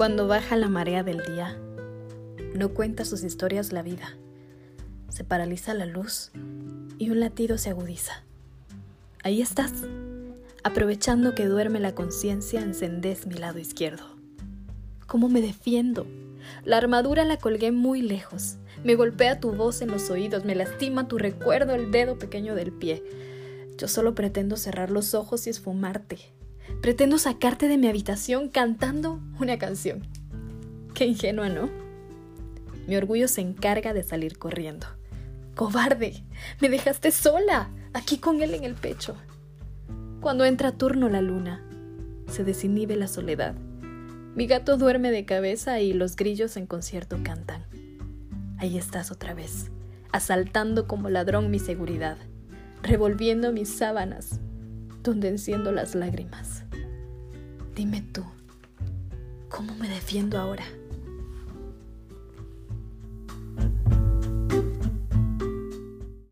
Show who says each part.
Speaker 1: Cuando baja la marea del día, no cuenta sus historias la vida. Se paraliza la luz y un latido se agudiza. Ahí estás. Aprovechando que duerme la conciencia, encendés mi lado izquierdo. ¿Cómo me defiendo? La armadura la colgué muy lejos. Me golpea tu voz en los oídos, me lastima tu recuerdo el dedo pequeño del pie. Yo solo pretendo cerrar los ojos y esfumarte, Pretendo sacarte de mi habitación cantando una canción. Qué ingenua, ¿no? Mi orgullo se encarga de salir corriendo. Cobarde, me dejaste sola, aquí con él en el pecho. Cuando entra turno la luna, se desinhibe la soledad. Mi gato duerme de cabeza y los grillos en concierto cantan. Ahí estás otra vez, asaltando como ladrón mi seguridad, revolviendo mis sábanas, donde enciendo las lágrimas. Dime tú, ¿cómo me defiendo ahora?